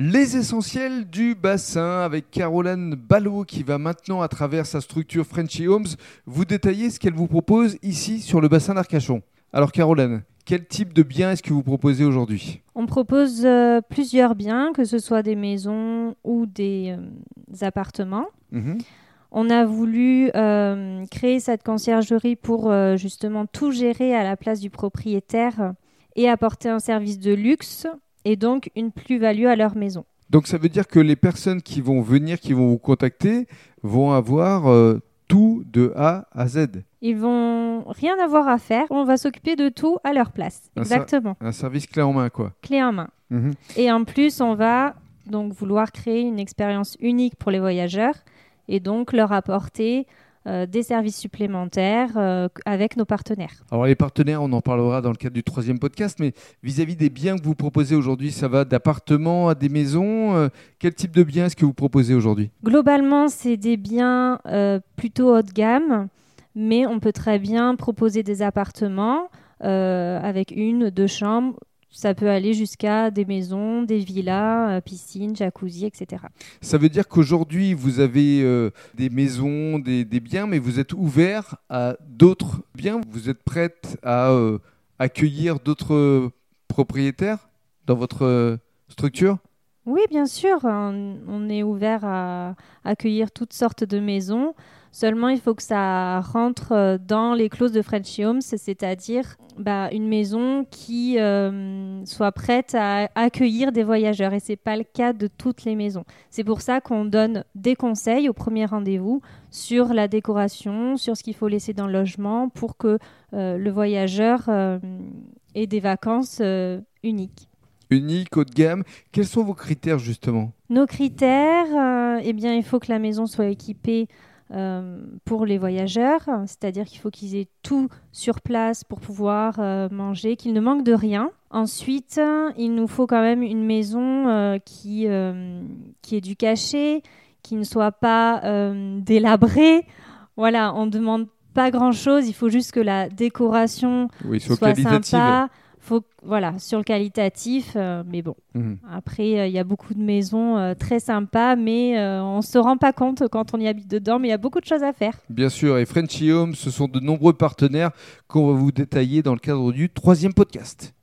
Les essentiels du bassin avec Caroline Ballot qui va maintenant à travers sa structure Frenchy Homes vous détailler ce qu'elle vous propose ici sur le bassin d'Arcachon. Alors Caroline, quel type de biens est-ce que vous proposez aujourd'hui? On propose euh, plusieurs biens, que ce soit des maisons ou des euh, appartements. Mhm. On a voulu euh, créer cette conciergerie pour justement tout gérer à la place du propriétaire et apporter un service de luxe et donc une plus-value à leur maison. Donc ça veut dire que les personnes qui vont venir, qui vont vous contacter, vont avoir euh, tout de A à Z. Ils vont rien avoir à faire, on va s'occuper de tout à leur place. Exactement, Un service clé en main quoi. clé en main. Mhm. Et en plus, on va donc vouloir créer une expérience unique pour les voyageurs et donc leur apporter euh, des services supplémentaires euh, avec nos partenaires. Alors les partenaires, on en parlera dans le cadre du troisième podcast, mais vis-à-vis des biens que vous proposez aujourd'hui, ça va d'appartements à des maisons. euh, quel type de biens est-ce que vous proposez aujourd'hui? Globalement, c'est des biens plutôt haut de gamme, mais on peut très bien proposer des appartements avec une, deux chambres. Ça peut aller jusqu'à des maisons, des villas, euh, piscines, jacuzzi, etc. Ça veut dire qu'aujourd'hui, vous avez euh, des maisons, des, biens, mais vous êtes ouvert à d'autres biens. Vous êtes prête à euh, accueillir d'autres propriétaires dans votre structure? Oui, bien sûr, on, on est ouvert à accueillir toutes sortes de maisons. Seulement, il faut que ça rentre euh, dans les clauses de Frenchy Homes, c'est-à-dire bah, une maison qui euh, soit prête à accueillir des voyageurs. Et ce n'est pas le cas de toutes les maisons. C'est pour ça qu'on donne des conseils au premier rendez-vous sur la décoration, sur ce qu'il faut laisser dans le logement pour que euh, le voyageur ait des vacances uniques. Unique, haut de gamme. Quels sont vos critères justement? Nos critères, euh, eh bien, il faut que la maison soit équipée euh, pour les voyageurs, c'est-à-dire qu'il faut qu'ils aient tout sur place pour pouvoir euh, manger, qu'ils ne manquent de rien. Ensuite, il nous faut quand même une maison qui, qui ait du cachet, qui ne soit pas délabrée. Voilà, on ne demande pas grand-chose, il faut juste que la décoration Oui, soit qualitative. sympa. Faut, voilà, sur le qualitatif, euh, mais bon. Mhm. Après, euh, il y a beaucoup de maisons euh, très sympas, mais on ne se rend pas compte quand on y habite dedans, mais il y a beaucoup de choses à faire. Bien sûr, et Frenchy Home, ce sont de nombreux partenaires qu'on va vous détailler dans le cadre du troisième podcast.